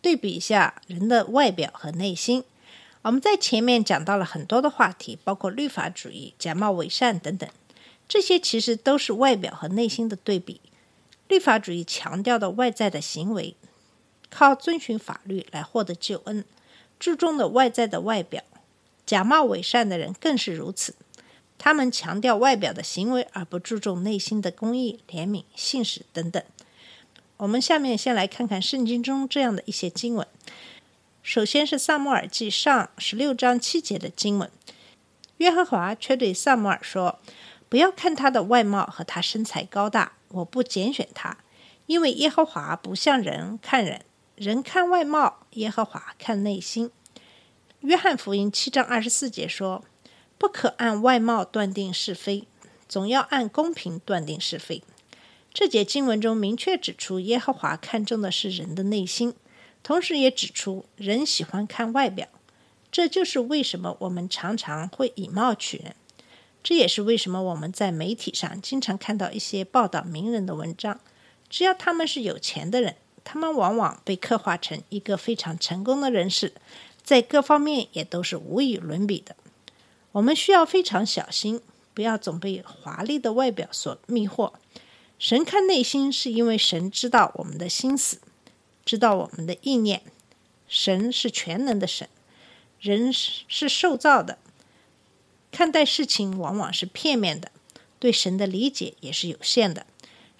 对比一下人的外表和内心。我们在前面讲到了很多的话题，包括律法主义、假冒伪善等等，这些其实都是外表和内心的对比。律法主义强调的外在的行为，靠遵循法律来获得救恩，注重的外在的外表。假冒伪善的人更是如此，他们强调外表的行为，而不注重内心的公义、怜悯、信使等等。我们下面先来看看圣经中这样的一些经文。首先是萨母尔记上十六章七节的经文，耶和华却对萨母尔说：“不要看他的外貌和他身材高大，我不拣选他，因为耶和华不像人看人，人看外貌，耶和华看内心。”约翰福音七章二十四节说：“不可按外貌断定是非，总要按公平断定是非。”这节经文中明确指出，耶和华看重的是人的内心，同时也指出人喜欢看外表。这就是为什么我们常常会以貌取人。这也是为什么我们在媒体上经常看到一些报道名人的文章。只要他们是有钱的人，他们往往被刻画成一个非常成功的人士，在各方面也都是无与伦比的。我们需要非常小心，不要总被华丽的外表所迷惑。神看内心，是因为神知道我们的心思，知道我们的意念。神是全能的神，人是是受造的，看待事情往往是片面的，对神的理解也是有限的。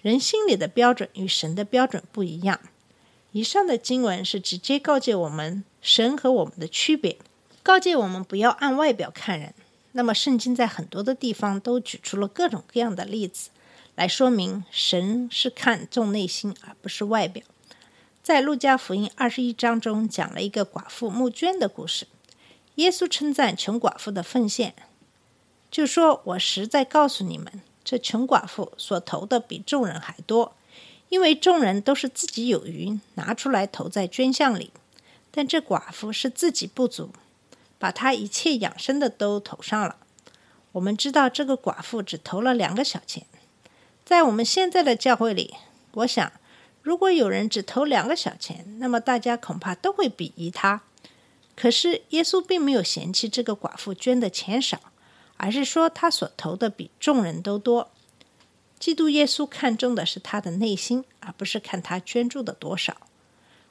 人心里的标准与神的标准不一样。以上的经文是直接告诫我们神和我们的区别，告诫我们不要按外表看人。那么，圣经在很多的地方都举出了各种各样的例子。来说明神是看重内心而不是外表。在路加福音二十一章中讲了一个寡妇募捐的故事。耶稣称赞穷寡妇的奉献，就说：“我实在告诉你们，这穷寡妇所投的比众人还多，因为众人都是自己有余，拿出来投在捐项里，但这寡妇是自己不足，把她一切养生的都投上了。我们知道这个寡妇只投了两个小钱。”在我们现在的教会里，我想，如果有人只投两个小钱，那么大家恐怕都会鄙夷他。可是耶稣并没有嫌弃这个寡妇捐的钱少，而是说他所投的比众人都多。基督耶稣看重的是他的内心，而不是看他捐助的多少。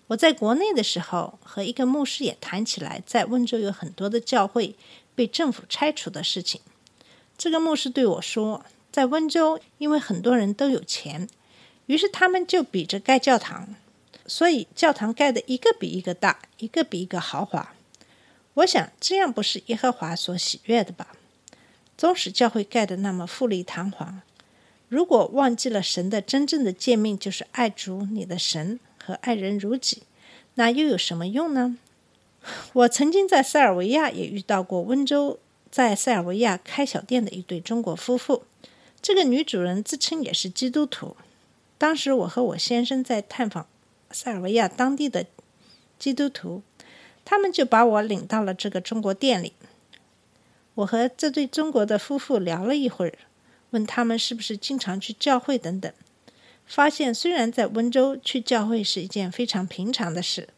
我在国内的时候，和一个牧师也谈起来，在温州有很多的教会被政府拆除的事情。这个牧师对我说。在温州，因为很多人都有钱，于是他们就比着盖教堂，所以教堂盖的一个比一个大，一个比一个豪华。我想这样不是耶和华所喜悦的吧？纵使教会盖的那么富丽堂皇，如果忘记了神的真正的诫命就是爱主你的神和爱人如己，那又有什么用呢？我曾经在塞尔维亚也遇到过温州在塞尔维亚开小店的一对中国夫妇。这个女主人自称也是基督徒。当时我和我先生在探访塞尔维亚当地的基督徒，他们就把我领到了这个中国店里。我和这对中国的夫妇聊了一会儿，问他们是不是经常去教会等等。发现虽然在温州去教会是一件非常平常的事，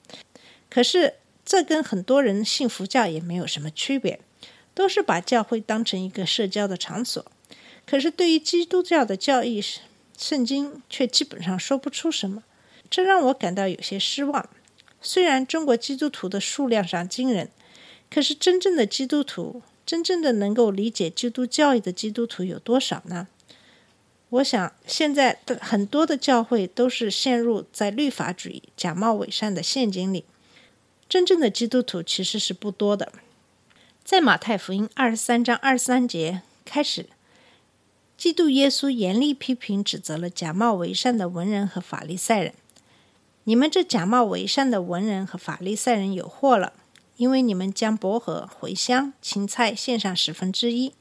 可是这跟很多人信佛教也没有什么区别，都是把教会当成一个社交的场所。可是，对于基督教的教义，圣经却基本上说不出什么，这让我感到有些失望。虽然中国基督徒的数量上惊人，可是真正的基督徒，真正的能够理解基督教义的基督徒有多少呢？我想，现在的很多的教会都是陷入在律法主义、假冒伪善的陷阱里，真正的基督徒其实是不多的。在马太福音二十三章二十三节开始。基督耶稣严厉批评、指责了假冒伪善的文人和法利赛人。你们这假冒伪善的文人和法利赛人有祸了，因为你们将薄荷、茴香、芹菜献上十分之一。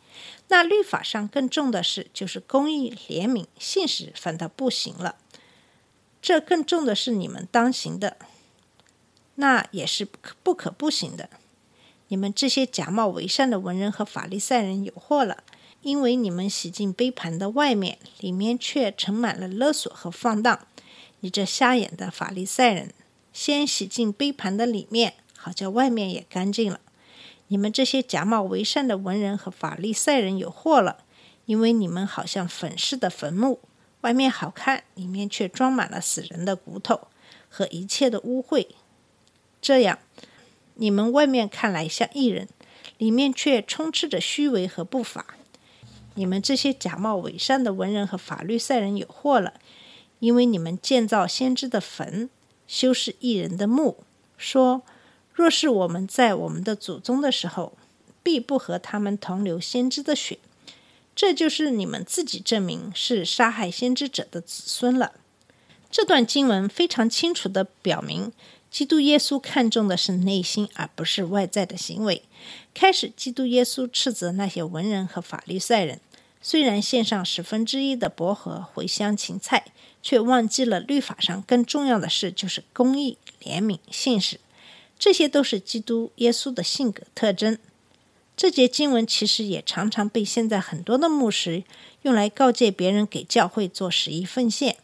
那律法上更重的是，就是公义、怜悯、信实，反倒不行了。这更重的是你们当行的，那也是不可不行的。你们这些假冒伪善的文人和法利赛人有祸了，因为你们洗净杯盘的外面，里面却盛满了勒索和放荡。你这瞎眼的法利赛人，先洗净杯盘的里面，好叫外面也干净了。你们这些假冒伪善的文人和法利赛人有祸了，因为你们好像粉饰的坟墓，外面好看，里面却装满了死人的骨头和一切的污秽。这样，你们外面看来像艺人，里面却充斥着虚伪和不法。你们这些假冒伪善的文人和法律赛人有祸了。因为你们建造先知的坟，修饰异人的墓，说：若是我们在我们的祖宗的时候，必不和他们同流先知的血。这就是你们自己证明是杀害先知者的子孙了。这段经文非常清楚地表明，基督耶稣看重的是内心，而不是外在的行为。开始，基督耶稣斥责那些文人和法律赛人。虽然献上十分之一的薄荷、茴香、芹菜，却忘记了律法上更重要的事，就是公义、怜悯、信实。这些都是基督耶稣的性格特征。这节经文其实也常常被现在很多的牧师用来告诫别人给教会做十一奉献。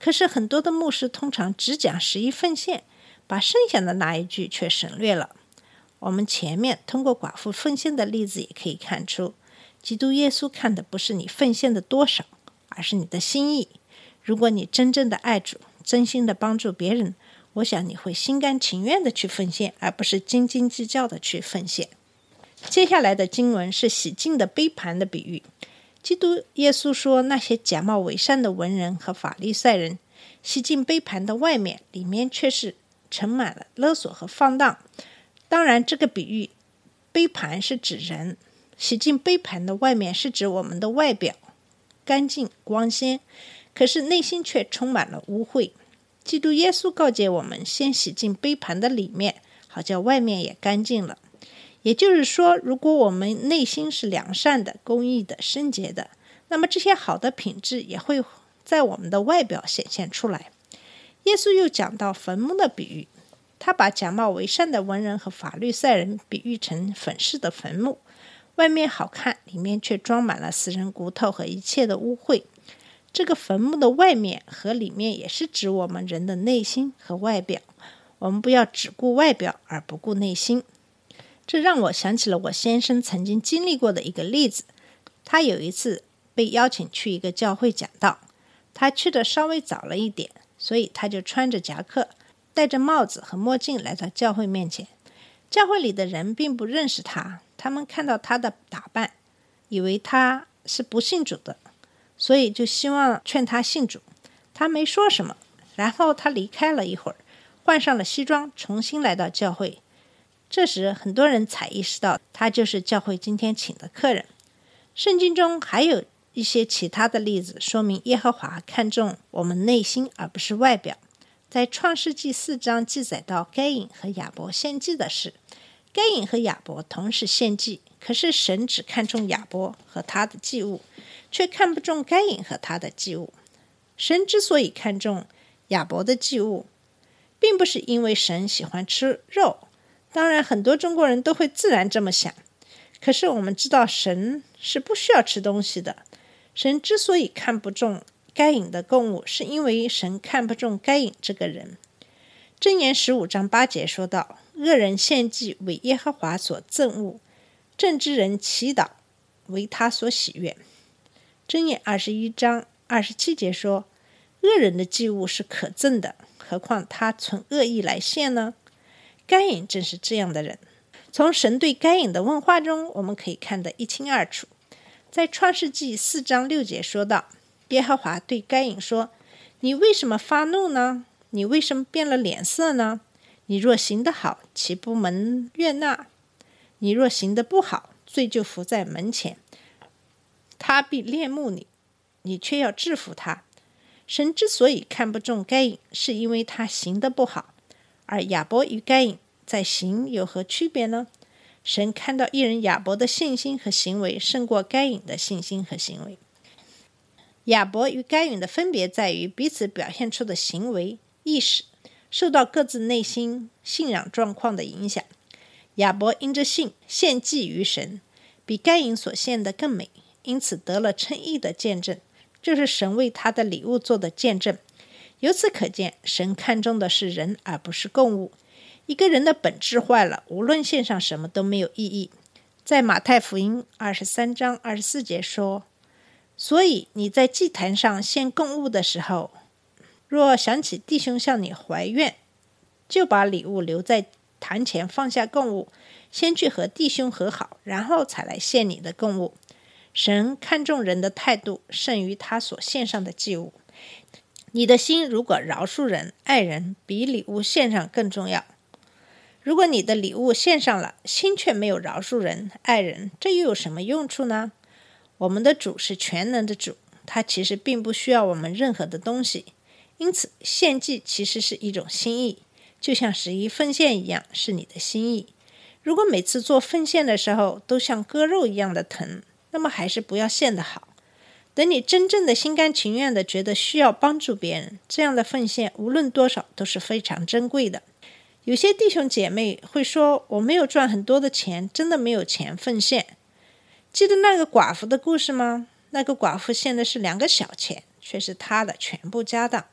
可是很多的牧师通常只讲十一奉献，把剩下的那一句却省略了。我们前面通过寡妇奉献的例子也可以看出。基督耶稣看的不是你奉献的多少，而是你的心意。如果你真正的爱主，真心的帮助别人，我想你会心甘情愿的去奉献，而不是斤斤计较的去奉献。接下来的经文是洗净的杯盘的比喻。基督耶稣说，那些假冒伪善的文人和法利赛人，洗净杯盘的外面，里面却是盛满了勒索和放荡。当然，这个比喻，杯盘是指人。洗净杯盘的外面是指我们的外表干净光鲜，可是内心却充满了污秽。基督耶稣告诫我们，先洗净杯盘的里面，好叫外面也干净了。也就是说，如果我们内心是良善的、公义的、圣洁的，那么这些好的品质也会在我们的外表显现出来。耶稣又讲到坟墓的比喻，他把假冒为善的文人和法律赛人比喻成粉饰的坟墓。外面好看，里面却装满了死人骨头和一切的污秽。这个坟墓的外面和里面，也是指我们人的内心和外表。我们不要只顾外表而不顾内心。这让我想起了我先生曾经经历过的一个例子。他有一次被邀请去一个教会讲道，他去的稍微早了一点，所以他就穿着夹克，戴着帽子和墨镜来到教会面前。教会里的人并不认识他。他们看到他的打扮，以为他是不信主的，所以就希望劝他信主。他没说什么，然后他离开了一会儿，换上了西装，重新来到教会。这时，很多人才意识到他就是教会今天请的客人。圣经中还有一些其他的例子，说明耶和华看重我们内心，而不是外表。在创世纪四章记载到该隐和亚伯献祭的事。该隐和亚伯同时献祭，可是神只看重亚伯和他的祭物，却看不中该隐和他的祭物。神之所以看重亚伯的祭物，并不是因为神喜欢吃肉，当然很多中国人都会自然这么想。可是我们知道神是不需要吃东西的。神之所以看不中该隐的供物，是因为神看不中该隐这个人。箴言十五章八节说道。恶人献祭为耶和华所憎恶，正之人祈祷为他所喜悦。箴言二十一章二十七节说：“恶人的祭物是可憎的，何况他存恶意来献呢？”该隐正是这样的人。从神对该隐的问话中，我们可以看得一清二楚。在创世纪四章六节说道：“耶和华对该隐说：‘你为什么发怒呢？你为什么变了脸色呢？’”你若行得好，岂不蒙悦纳？你若行得不好，罪就伏在门前，他必恋慕你，你却要制服他。神之所以看不中该隐，是因为他行得不好。而亚伯与该隐在行有何区别呢？神看到一人亚伯的信心和行为胜过该隐的信心和行为。亚伯与该隐的分别在于彼此表现出的行为意识受到各自内心信仰状况的影响。亚伯因着信献祭于神，比该隐所献的更美，因此得了称义的见证，就是神为他的礼物做的见证。由此可见，神看重的是人，而不是供物。一个人的本质坏了，无论献上什么都没有意义。在马太福音二十三章二十四节说：“所以你在祭坛上献供物的时候，若想起弟兄向你怀怨，就把礼物留在坛前，放下供物，先去和弟兄和好，然后才来献你的供物。神看重人的态度，胜于他所献上的祭物。”你的心如果饶恕人、爱人，比礼物献上更重要。如果你的礼物献上了，心却没有饶恕人、爱人，这又有什么用处呢？我们的主是全能的主，他其实并不需要我们任何的东西。因此，献祭其实是一种心意，就像十一奉献一样，是你的心意。如果每次做奉献的时候都像割肉一样的疼，那么还是不要献的好。等你真正的心甘情愿的觉得需要帮助别人，这样的奉献无论多少都是非常珍贵的。有些弟兄姐妹会说：“我没有赚很多的钱，真的没有钱奉献。”记得那个寡妇的故事吗？那个寡妇献的是两个小钱，却是她的全部家当。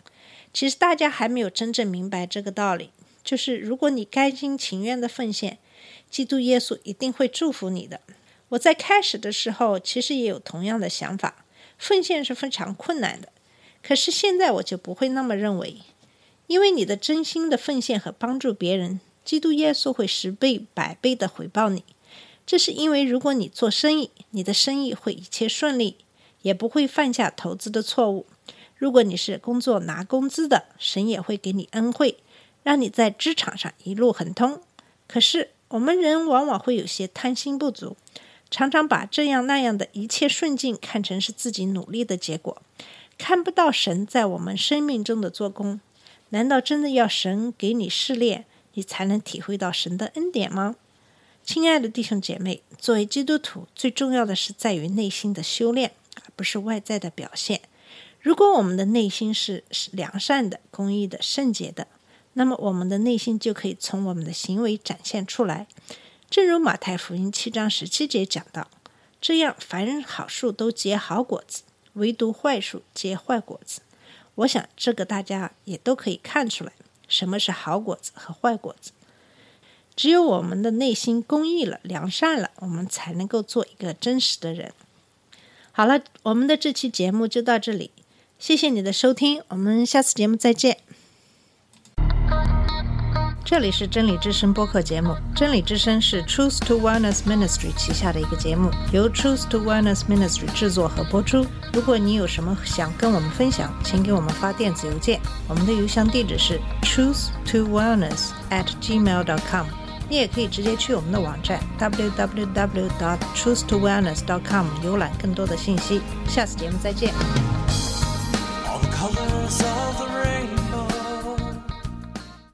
其实大家还没有真正明白这个道理，就是如果你甘心情愿的奉献，基督耶稣一定会祝福你的。我在开始的时候其实也有同样的想法。奉献是非常困难的，可是现在我就不会那么认为，因为你的真心的奉献和帮助别人，基督耶稣会十倍、百倍的回报你。这是因为，如果你做生意，你的生意会一切顺利，也不会犯下投资的错误。如果你是工作拿工资的，神也会给你恩惠，让你在职场上一路亨通。可是我们人往往会有些贪心不足。常常把这样那样的一切顺境看成是自己努力的结果，看不到神在我们生命中的做工。难道真的要神给你试炼，你才能体会到神的恩典吗？亲爱的弟兄姐妹，作为基督徒，最重要的是在于内心的修炼，而不是外在的表现。如果我们的内心是良善的、公益的、圣洁的，那么我们的内心就可以从我们的行为展现出来。正如马太福音七章十七节讲到，这样凡人好树都结好果子，唯独坏树结坏果子。我想这个大家也都可以看出来，什么是好果子和坏果子。只有我们的内心公益了、良善了，我们才能够做一个真实的人。好了，我们的这期节目就到这里，谢谢你的收听，我们下次节目再见。这里是真理之声播客节目。真理之声是 Truth to Wellness Ministry 旗下的一个节目，由 Truth to Wellness Ministry 制作和播出。如果你有什么想跟我们分享，请给我们发电子邮件，我们的邮箱地址是 truth to wellness at gmail dot com。你也可以直接去我们的网站 www dot truth to wellness dot com 浏览更多的信息。下次节目再见。colors of the rain.